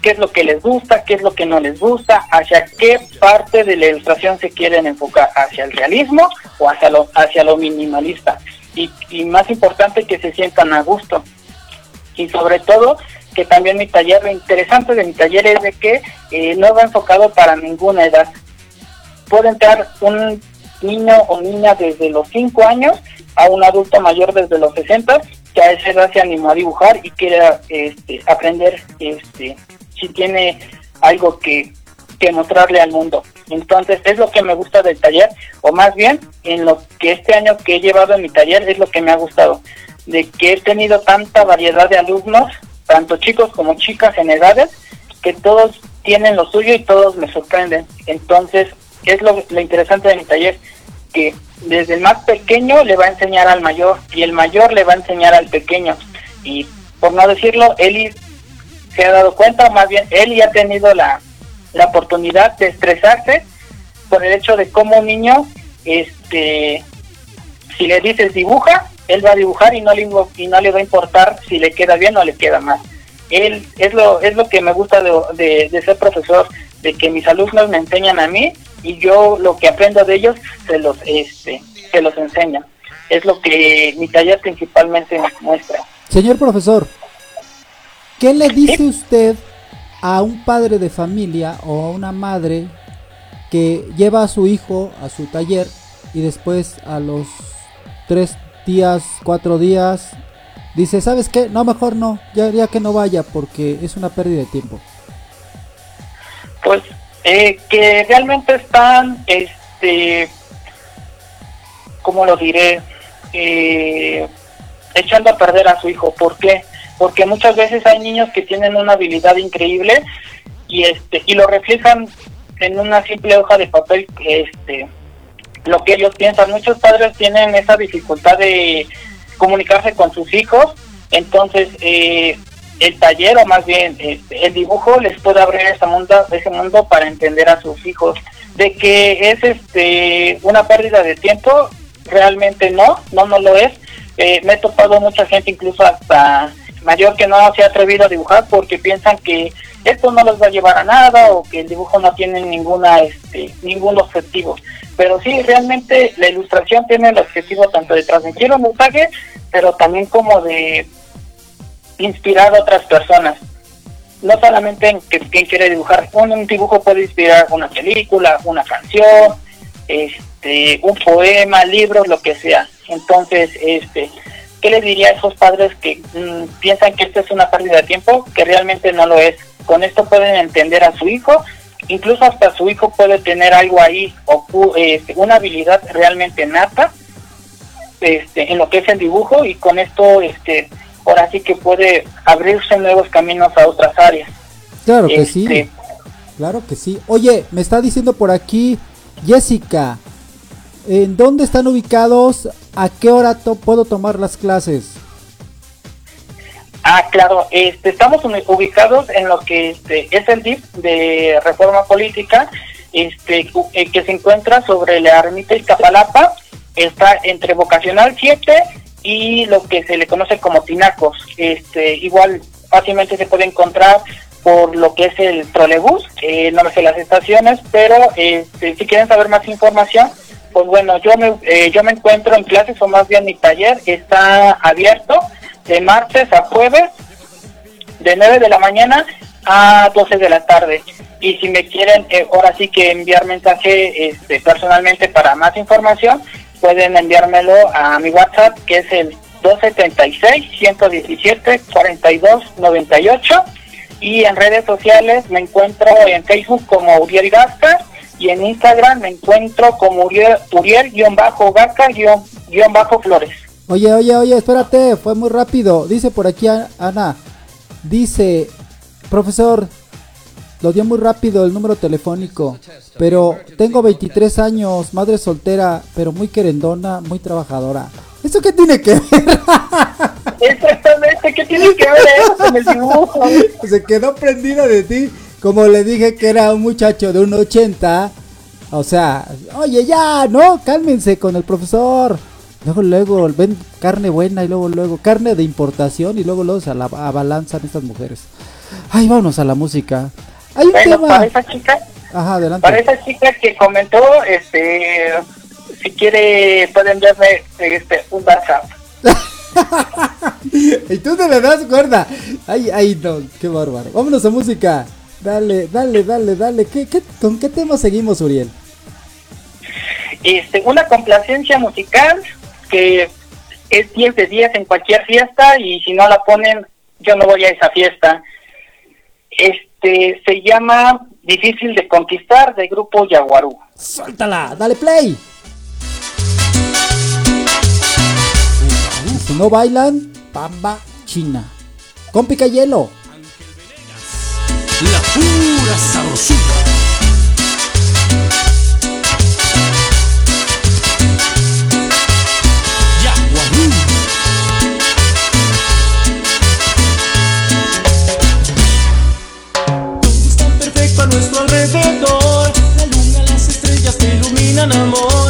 qué es lo que les gusta, qué es lo que no les gusta, hacia qué parte de la ilustración se quieren enfocar, hacia el realismo o hacia lo, hacia lo minimalista. Y, y más importante que se sientan a gusto. Y sobre todo que también mi taller, lo interesante de mi taller es de que eh, no va enfocado para ninguna edad. Puede entrar un niño o niña desde los 5 años a un adulto mayor desde los 60 que a esa edad se animó a dibujar y quiera este, aprender este, si tiene algo que, que mostrarle al mundo. Entonces es lo que me gusta del taller, o más bien en lo que este año que he llevado en mi taller es lo que me ha gustado, de que he tenido tanta variedad de alumnos, tanto chicos como chicas en edades, que todos tienen lo suyo y todos me sorprenden. Entonces es lo, lo interesante de mi taller, que desde el más pequeño le va a enseñar al mayor y el mayor le va a enseñar al pequeño. Y por no decirlo, Eli se ha dado cuenta, más bien ya ha tenido la, la oportunidad de estresarse por el hecho de cómo un niño, este, si le dices dibuja, él va a dibujar y no le, y no le va a importar si le queda bien o le queda mal. Él es lo es lo que me gusta de, de, ser profesor, de que mis alumnos me enseñan a mí y yo lo que aprendo de ellos se los este se los enseña. Es lo que mi taller principalmente muestra. Señor profesor, ¿Qué le dice usted a un padre de familia o a una madre que lleva a su hijo a su taller y después a los tres días, cuatro días, dice, ¿sabes qué? No, mejor no, ya, ya que no vaya porque es una pérdida de tiempo. Pues eh, que realmente están, este, ¿cómo lo diré? Eh, echando a perder a su hijo. ¿Por qué? porque muchas veces hay niños que tienen una habilidad increíble y este y lo reflejan en una simple hoja de papel este lo que ellos piensan. Muchos padres tienen esa dificultad de comunicarse con sus hijos. Entonces eh, el taller o más bien este, el dibujo les puede abrir ese mundo ese mundo para entender a sus hijos de que es este una pérdida de tiempo. Realmente no no no lo es. Eh, me he topado mucha gente incluso hasta mayor que no se ha atrevido a dibujar porque piensan que esto no les va a llevar a nada o que el dibujo no tiene ninguna este ningún objetivo pero sí realmente la ilustración tiene el objetivo tanto de transmitir un mensaje pero también como de inspirar a otras personas no solamente en que quien quiere dibujar, un, dibujo puede inspirar una película, una canción, este, un poema, libros, lo que sea. Entonces, este, ¿qué les diría a esos padres que mm, piensan que esto es una pérdida de tiempo? Que realmente no lo es. Con esto pueden entender a su hijo, incluso hasta su hijo puede tener algo ahí, ocu- este, una habilidad realmente nata este, en lo que es el dibujo y con esto, este, ahora sí que puede abrirse nuevos caminos a otras áreas. Claro que Este, sí. Claro que sí. Oye, me está diciendo por aquí Jessica, ¿en dónde están ubicados? ¿A qué hora to- puedo tomar las clases? Ah, claro, este, estamos ubicados en lo que este, es el DIP de Reforma Política, este, eh, que se encuentra sobre la ermita Iztapalapa, está entre Vocacional 7 y lo que se le conoce como Tinacos. Este, igual fácilmente se puede encontrar por lo que es el trolebús, eh, no me sé las estaciones, pero este, si quieren saber más información, pues bueno, yo me, eh, yo me encuentro en clases o más bien mi taller está abierto de martes a jueves de 9 de la mañana a 12 de la tarde. Y si me quieren eh, ahora sí que enviar mensaje este, personalmente para más información, pueden enviármelo a mi WhatsApp que es el 276-117-4298 y en redes sociales me encuentro en Facebook como Uriel Gasca y en Instagram me encuentro como Uriel- Uriel-Gasca-Flores. Oye, oye, oye, espérate, fue muy rápido. Dice por aquí Ana, dice, profesor, lo dio muy rápido el número telefónico, pero tengo 23 años, madre soltera, pero muy querendona, muy trabajadora. ¿Eso qué tiene que ver? Exactamente, ¿qué tiene que ver eso con el dibujo? Se quedó prendida de ti, como le dije que era un muchacho de un 80. O sea, oye, ya, no, cálmense con el profesor. Luego, luego, ven carne buena y luego, luego, carne de importación y luego, luego se ala- abalanzan estas mujeres. Ay, vámonos a la música. Hay un Bueno, tema. para esa chica, Ajá, adelante. para esa chica que comentó, este, si quiere pueden verme este, un WhatsApp. y tú te le das cuerda. Ay, ay, no, qué bárbaro. Vámonos a música. Dale, dale, dale, dale. ¿Qué, qué, ¿Con qué tema seguimos, Uriel? Este, una complacencia musical que es 10 de 10 en cualquier fiesta y si no la ponen, yo no voy a esa fiesta. Este, se llama Difícil de Conquistar del grupo Yaguarú. Suéltala, dale play. Y si no bailan, pamba china. Con pica hielo. La pura sabrosura. Te iluminan,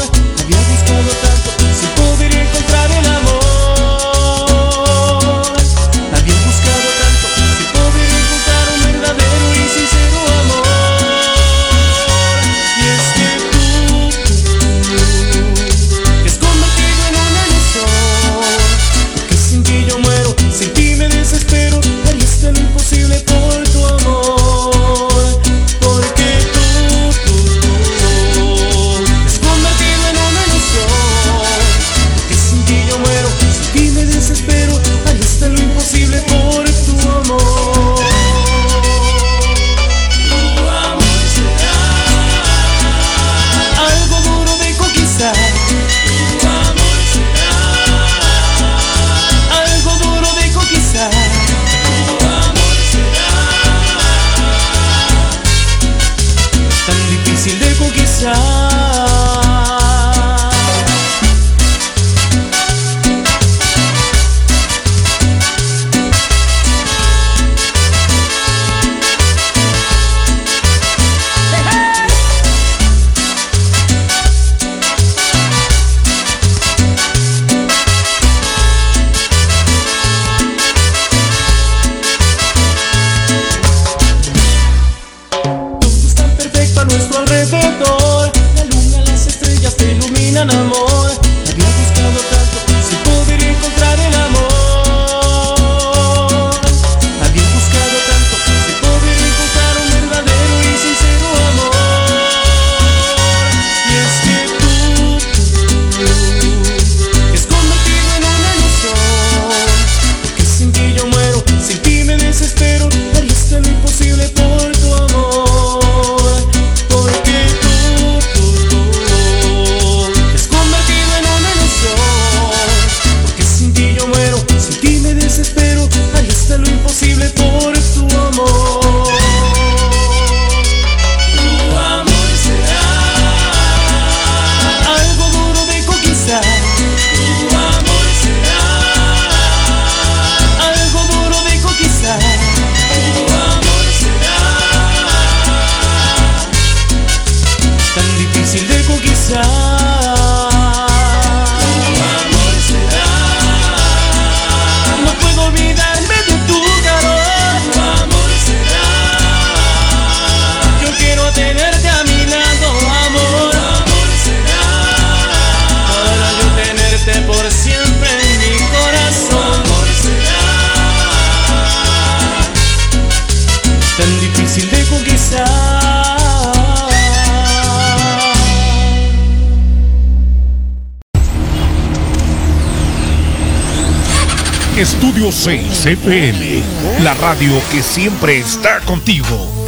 Estudio 6 FM, la radio que siempre está contigo.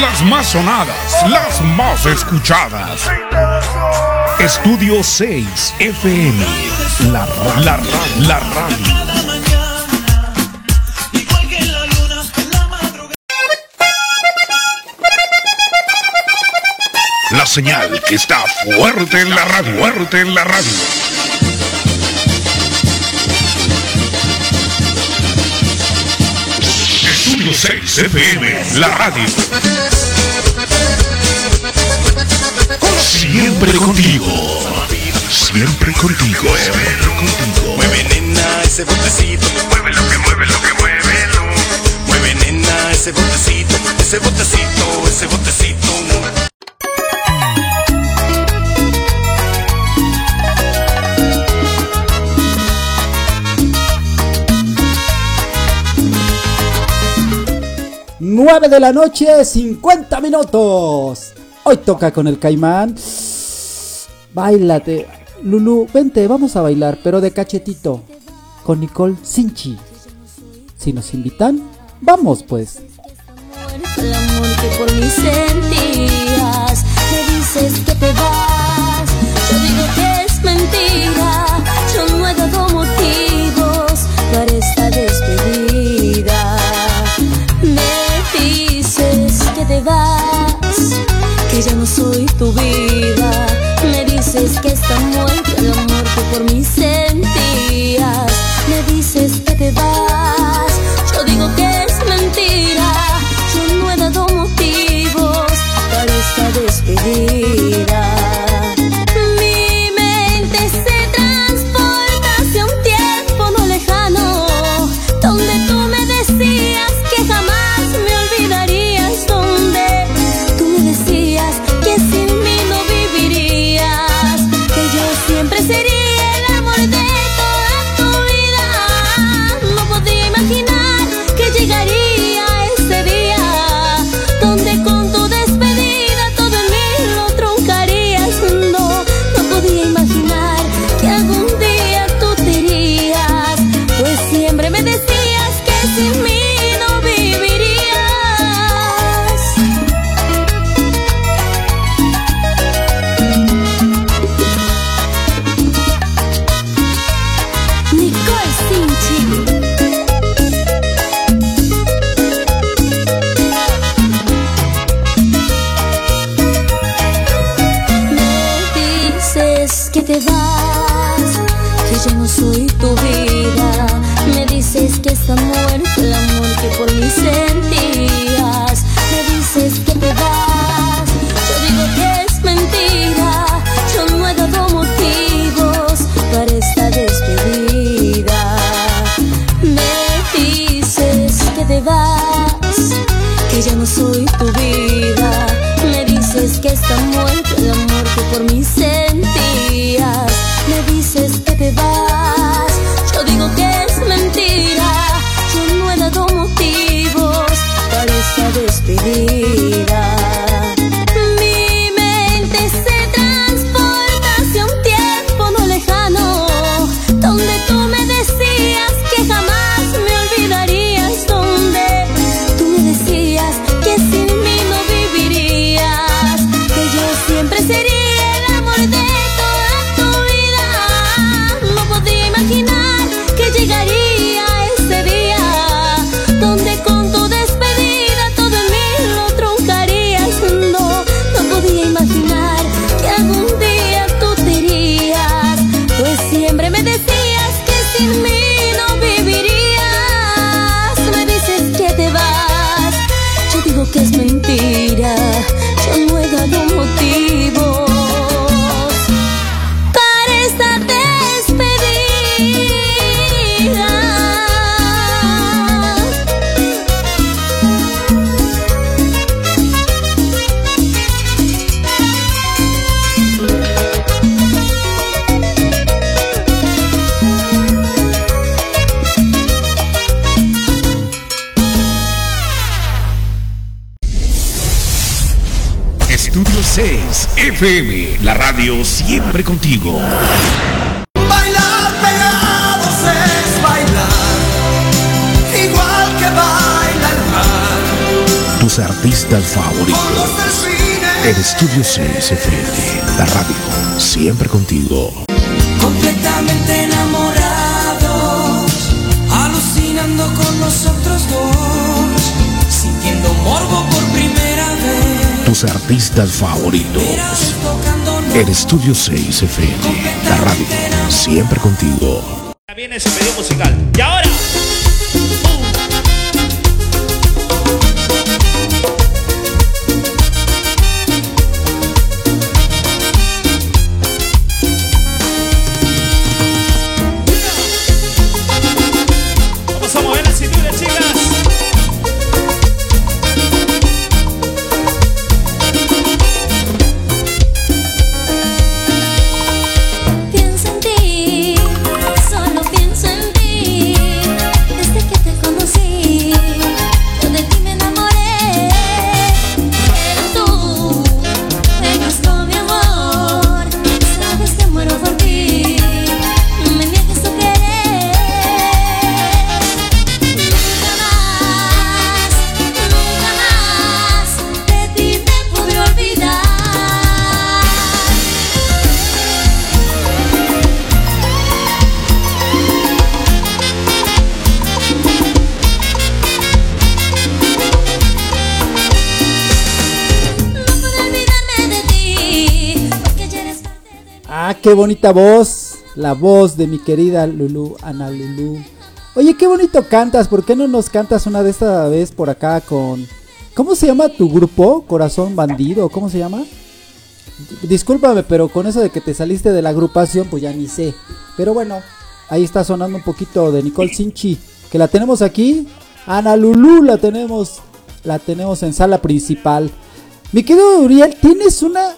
Las más sonadas, las más escuchadas. Estudio 6 FM, la, ra- la, la radio. La señal que está fuerte en la radio, fuerte en la radio. 6 FM, la radio. Siempre contigo. Siempre contigo. Contigo. Mueve nena ese botecito, mueve lo que mueve lo que mueve lo. Mueve nena ese botecito, ese botecito, ese botecito. Nueve de la noche, 50 minutos. Hoy toca con el caimán. Báilate. Lulu, vente, vamos a bailar, pero de cachetito. Con Nicole Sinchi. Si nos invitan, vamos pues. El por Me dices que te vas Yo digo que es mentira No soy tu vida. Me dices que está muerto el amor que por mí sentías Me dices que te vas. Yo digo que es mentira. Yo no he dado motivos para esta despedida. Radio, siempre contigo. Bailar pegados es bailar, igual que baila el mar. Tus artistas favoritos. El Estudio 6 FM, la radio, siempre contigo. Completamente enamorados, alucinando con nosotros dos, sintiendo morbo por primera vez. Tus artistas favoritos. En Estudio 6 FM, la radio, siempre contigo. Viene ese pedido musical. Y ahora. Qué bonita voz. La voz de mi querida Lulu, Ana Lulu. Oye, qué bonito cantas. ¿Por qué no nos cantas una de esta vez por acá con... ¿Cómo se llama tu grupo? Corazón Bandido. ¿Cómo se llama? Discúlpame, pero con eso de que te saliste de la agrupación, pues ya ni sé. Pero bueno, ahí está sonando un poquito de Nicole Sinchi. Que la tenemos aquí. Ana Lulu la tenemos. La tenemos en sala principal. Mi querido Uriel, tienes una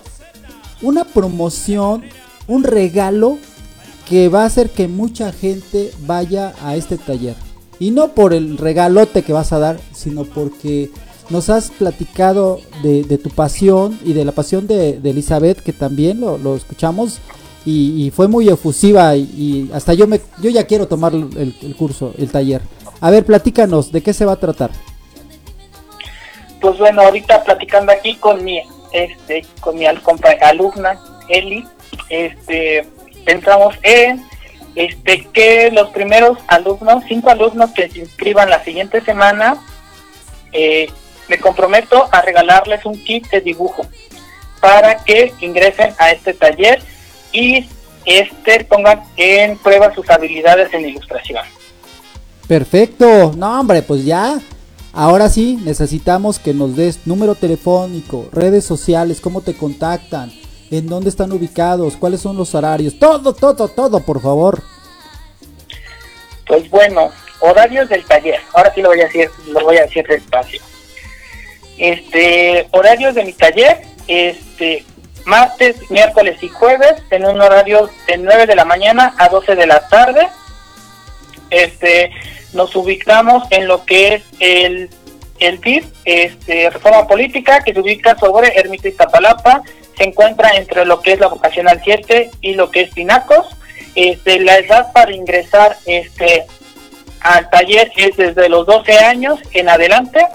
una promoción, un regalo que va a hacer que mucha gente vaya a este taller. Y no por el regalote que vas a dar, sino porque nos has platicado de, de tu pasión y de la pasión de, de Elizabeth, que también lo, lo escuchamos. Y, fue muy efusiva y, hasta yo me yo ya quiero tomar el, curso, el taller. A ver, platícanos, ¿de qué se va a tratar? Pues bueno, ahorita platicando aquí con mi este con mi alumna Eli, este pensamos en este que los primeros alumnos, cinco alumnos que se inscriban la siguiente semana, eh, me comprometo a regalarles un kit de dibujo para que ingresen a este taller y este pongan en prueba sus habilidades en ilustración. Perfecto. No, hombre, pues ya. Ahora sí, necesitamos que nos des número telefónico, redes sociales, cómo te contactan, en dónde están ubicados, cuáles son los horarios. Todo, todo, todo, por favor. Pues bueno, horarios del taller. Ahora sí lo voy a decir, lo voy a decir despacio. Este, horarios de mi taller, este, martes, miércoles y jueves, en un horario de 9 de la mañana a 12 de la tarde. Este, nos ubicamos en lo que es el, el BID, este, Reforma Política, que se ubica sobre Ermita Iztapalapa, se encuentra entre lo que es la vocacional 7 y lo que es Pinacos. Este, la edad para ingresar este, al taller es desde los 12 años en adelante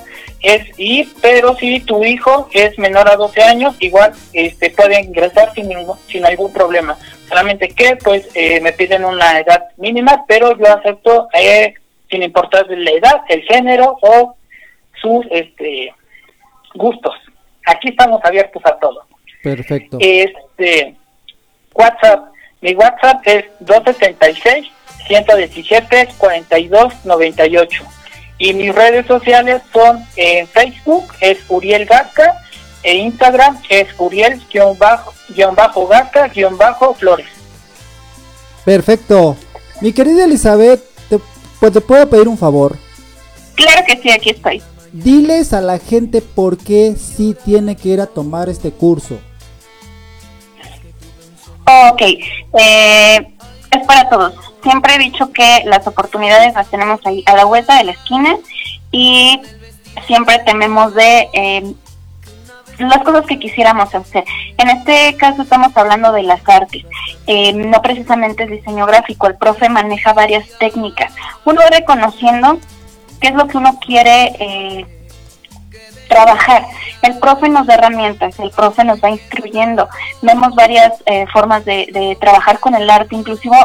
es ir, pero si tu hijo es menor a 12 años, igual este puede ingresar sin ningún, sin algún problema. Solamente que pues eh, me piden una edad mínima, pero yo acepto eh, sin importar la edad, el género o sus este gustos. Aquí estamos abiertos a todo. Perfecto. Este WhatsApp, mi WhatsApp es 276 117 42 98 y mis redes sociales son en Facebook es Uriel Gasca e Instagram es Uriel guion bajo guion bajo Gasca guion bajo Flores. Perfecto. Mi querida Elizabeth, te, pues te puedo pedir un favor. Claro que sí, aquí estoy. Diles a la gente por qué sí tiene que ir a tomar este curso. Ok, eh, es para todos. Siempre he dicho que las oportunidades las tenemos ahí a la vuelta de la esquina y siempre tememos de eh, las cosas que quisiéramos hacer. En este caso estamos hablando de las artes, eh, no precisamente el diseño gráfico. El profe maneja varias técnicas. Uno reconociendo qué es lo que uno quiere eh, trabajar. El profe nos da herramientas, el profe nos va instruyendo. Vemos varias eh, formas de, trabajar con el arte, inclusive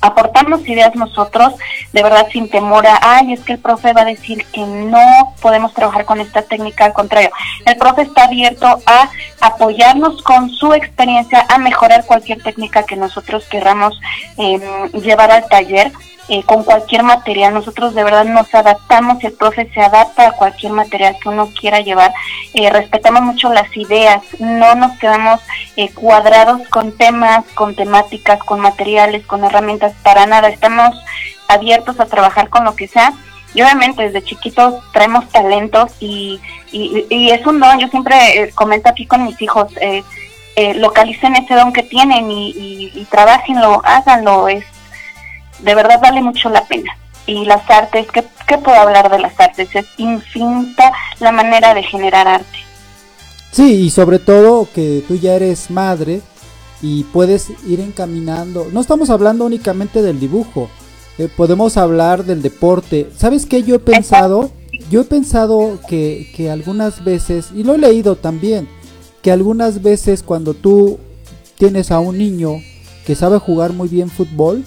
aportamos ideas nosotros, de verdad sin temor a, ay, es que el profe va a decir que no podemos trabajar con esta técnica, al contrario, el profe está abierto a apoyarnos con su experiencia, a mejorar cualquier técnica que nosotros querramos eh, llevar al taller. Eh, con cualquier material, nosotros de verdad nos adaptamos el profe se adapta a cualquier material que uno quiera llevar, eh, respetamos mucho las ideas, no nos quedamos eh, cuadrados con temas, con temáticas, con materiales, con herramientas, para nada, estamos abiertos a trabajar con lo que sea. Y obviamente desde chiquitos traemos talentos y, y, y es un don, yo siempre eh, comento aquí con mis hijos, eh, eh, localicen ese don que tienen y, y, y trabajenlo, háganlo, es de verdad vale mucho la pena. Y las artes, ¿qué, ¿qué puedo hablar de las artes? Es infinita la manera de generar arte. Sí, y sobre todo que tú ya eres madre y puedes ir encaminando. No estamos hablando únicamente del dibujo, eh, podemos hablar del deporte. ¿Sabes qué? Yo he pensado, yo he pensado que, que algunas veces, y lo he leído también, que algunas veces cuando tú tienes a un niño que sabe jugar muy bien fútbol,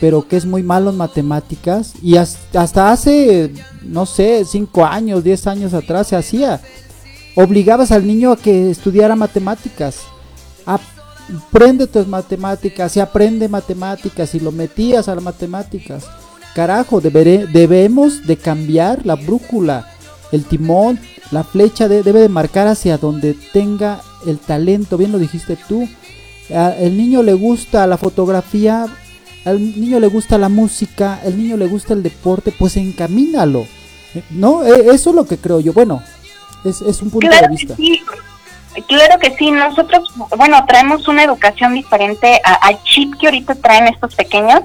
pero que es muy malo en matemáticas, y has- hasta hace, no sé, 5 años, 10 años atrás se hacía obligabas al niño a que estudiara matemáticas. Aprende tus matemáticas y aprende matemáticas y lo metías a las matemáticas. Carajo, debemos de cambiar la brújula, el timón, la flecha de- debe de marcar hacia donde tenga el talento, bien lo dijiste tú. El niño le gusta la fotografía, al niño le gusta la música, al niño le gusta el deporte, pues encamínalo. Eh, No, Eh, eso es lo que creo yo. Bueno, es, es un punto de que vista. sí, claro que sí. Nosotros, bueno, traemos una educación diferente al chip que ahorita traen estos pequeños.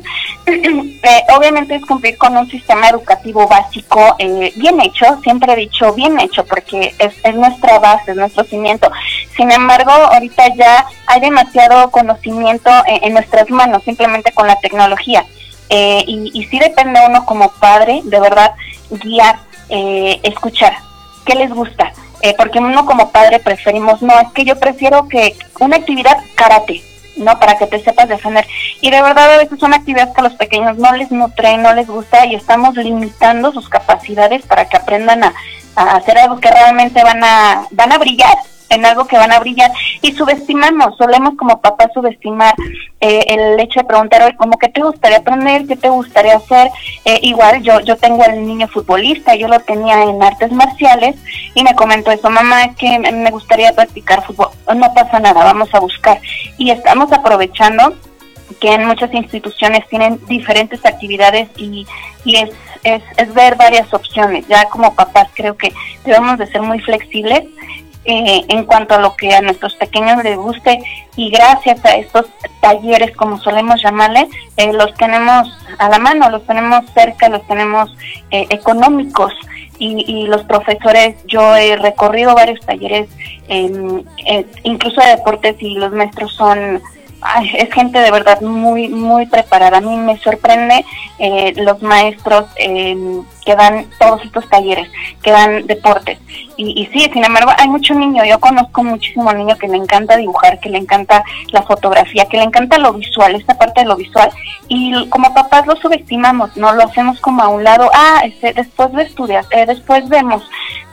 Eh, obviamente es cumplir con un sistema educativo básico eh, bien hecho, siempre he dicho bien hecho, porque es, es nuestra base, es nuestro cimiento. Sin embargo, ahorita ya hay demasiado conocimiento en, en nuestras manos, simplemente con la tecnología. Eh, y, y sí depende uno como padre, de verdad, guiar, eh, escuchar, qué les gusta. Eh, porque uno como padre preferimos, no, es que yo prefiero que una actividad karate, ¿no? Para que te sepas defender. Y de verdad a veces son actividades que a los pequeños no les nutre, no les gusta y estamos limitando sus capacidades para que aprendan a, a hacer algo que realmente van a, van a brillar en algo que van a brillar. Y subestimamos, solemos como papás subestimar eh, el hecho de preguntar, oye, como que te gustaría aprender, qué te gustaría hacer, Eh, igual yo yo tengo al niño futbolista, yo lo tenía en artes marciales y me comentó eso, mamá, que me gustaría practicar fútbol, no pasa nada, vamos a buscar y estamos aprovechando que en muchas instituciones tienen diferentes actividades y, y es, es, es ver varias opciones. Ya como papás creo que debemos de ser muy flexibles eh, en cuanto a lo que a nuestros pequeños les guste. Y gracias a estos talleres, como solemos llamarle, eh, los tenemos a la mano, los tenemos cerca, los tenemos eh, económicos. Y, y los profesores, yo he recorrido varios talleres, em, eh, incluso de deportes y los maestros son Es gente de verdad muy muy preparada. A mí me sorprende eh, los maestros eh, que dan todos estos talleres, que dan deportes. Y, y sí, sin embargo, hay mucho niño. Yo conozco muchísimo niño que le encanta dibujar, que le encanta la fotografía, que le encanta lo visual, esta parte de lo visual. Y como papás lo subestimamos, no lo hacemos como a un lado. Ah, este, después de estudiar, eh, después vemos.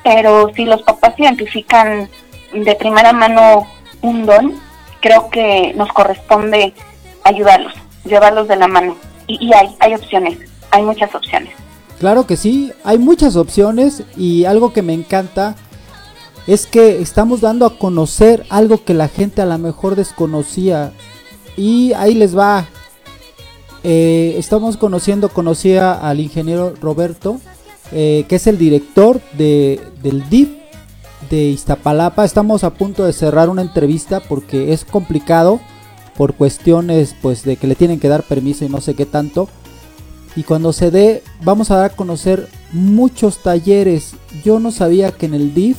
Pero si los papás identifican de primera mano un don, creo que nos corresponde ayudarlos, llevarlos de la mano. Y, hay, hay opciones, hay muchas opciones. Claro que sí, hay muchas opciones y algo que me encanta es que estamos dando a conocer algo que la gente a lo mejor desconocía. Y ahí les va. Eh, estamos conociendo, conocía al ingeniero Roberto, eh, que es el director de, del DIF de Iztapalapa. Estamos a punto de cerrar una entrevista porque es complicado por cuestiones pues de que le tienen que dar permiso y no sé qué tanto. Y cuando se dé, vamos a dar a conocer muchos talleres. Yo no sabía que en el DIF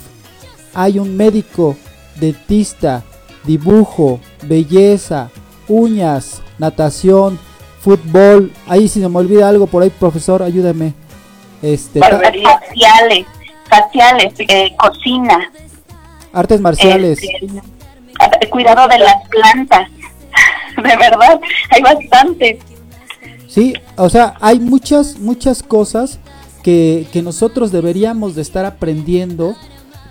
hay un médico, dentista, dibujo, belleza, uñas, natación, fútbol. Ahí si se me olvida algo por ahí, profesor, ayúdame. Este, faciales, eh, cocina, Artes marciales. este, a- cuidado de las plantas. De verdad, hay bastantes. Sí, o sea, hay muchas, muchas cosas que, que nosotros deberíamos de estar aprendiendo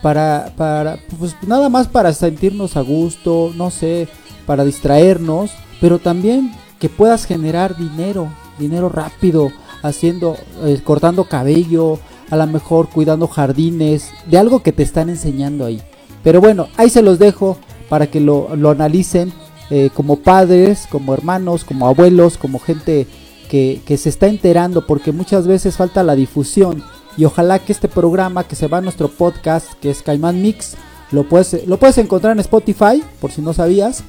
para, para, pues nada más para sentirnos a gusto, no sé, para distraernos, pero también que puedas generar dinero, dinero rápido, haciendo, eh, cortando cabello, a lo mejor cuidando jardines, de algo que te están enseñando ahí. Pero bueno, ahí se los dejo para que lo, lo analicen eh, como padres, como hermanos, como abuelos, como gente que, que se está enterando, porque muchas veces falta la difusión. Y ojalá que este programa que se va a nuestro podcast, que es Caimán Mix, lo puedes, lo puedes encontrar en Spotify, por si no sabías.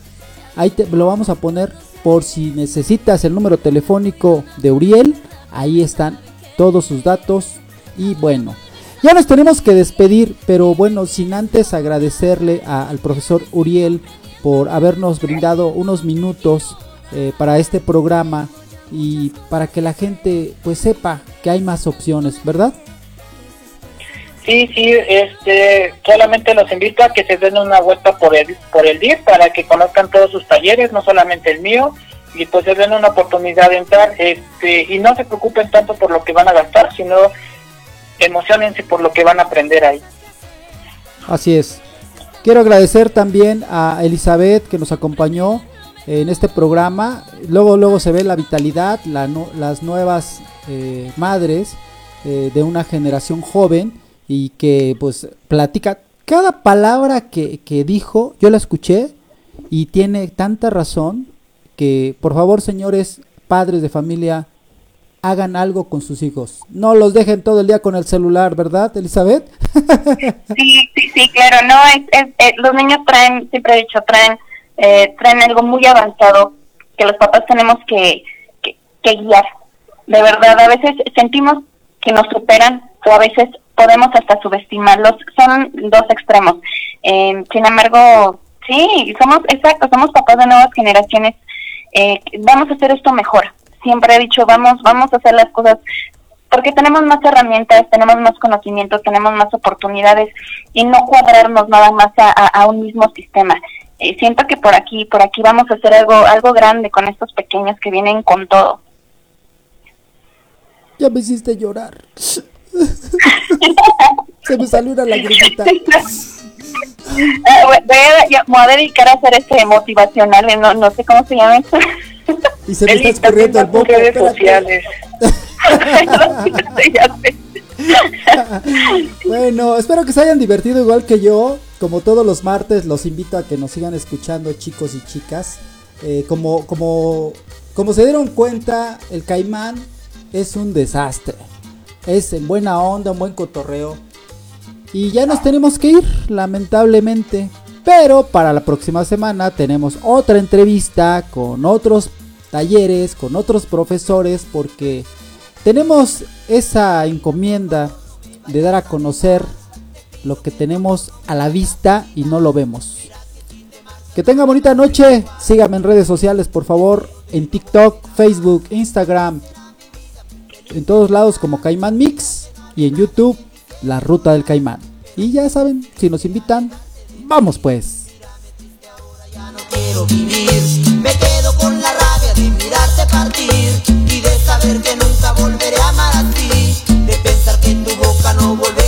Ahí te, lo vamos a poner por si necesitas el número telefónico de Uriel. Ahí están todos sus datos. Y bueno, ya nos tenemos que despedir, pero bueno, sin antes agradecerle al profesor Uriel por habernos brindado unos minutos eh, para este programa y para que la gente pues sepa que hay más opciones, ¿verdad? Sí, sí, este, solamente los invito a que se den una vuelta por el, por el DIR para que conozcan todos sus talleres, no solamente el mío, y pues se den una oportunidad de entrar, este, y no se preocupen tanto por lo que van a gastar, sino emocionense por lo que van a aprender ahí. Así es. Quiero agradecer también a Elizabeth que nos acompañó en este programa. Luego, luego se ve la vitalidad, la nu- las nuevas eh, madres eh, de una generación joven y que pues platica cada palabra que, que dijo, yo la escuché y tiene tanta razón que por favor señores padres de familia hagan algo con sus hijos. No los dejen todo el día con el celular, ¿verdad, Elizabeth? Sí, sí, sí, claro, no, es, es- eh, los niños traen, siempre he dicho, traen, eh, traen algo muy avanzado que los papás tenemos que, que, que guiar. De verdad, a veces sentimos que nos superan o a veces podemos hasta subestimarlos. Son dos extremos. Eh, sin embargo, sí, somos, exacto, somos papás de nuevas generaciones. Eh, vamos a hacer esto mejor. Siempre he dicho, vamos, vamos a hacer las cosas porque tenemos más herramientas, tenemos más conocimientos, tenemos más oportunidades y no cuadrarnos nada más a, a- a un mismo sistema. Eh, siento que por aquí, por aquí vamos a hacer algo, algo grande con estos pequeños que vienen con todo. Ya me hiciste llorar. Se me salió una lagrimita. Eh, voy, a, me voy a dedicar a hacer este motivacional, no, no sé cómo se llama eso. Y se me está escurriendo el redes espérate. sociales. Sé. Bueno, espero que se hayan divertido igual que yo. Como todos los martes, los invito a que nos sigan escuchando, chicos y chicas. Eh, como, como, como se dieron cuenta, el caimán es un desastre. Es en buena onda, un buen cotorreo. Y ya nos tenemos que ir, lamentablemente. Pero para la próxima semana tenemos otra entrevista con otros talleres, con otros profesores, porque tenemos esa encomienda de dar a conocer lo que tenemos a la vista y no lo vemos. Que tenga bonita noche. Síganme en redes sociales, por favor. En TikTok, Facebook, Instagram. En todos lados como Caimán Mix. Y en YouTube, La Ruta del Caimán. Y ya saben, si nos invitan, Vamos pues. Me quedo con la rabia de mirarte partir y de saber que nunca volveré a amar a ti, de pensar que tu boca no volveré.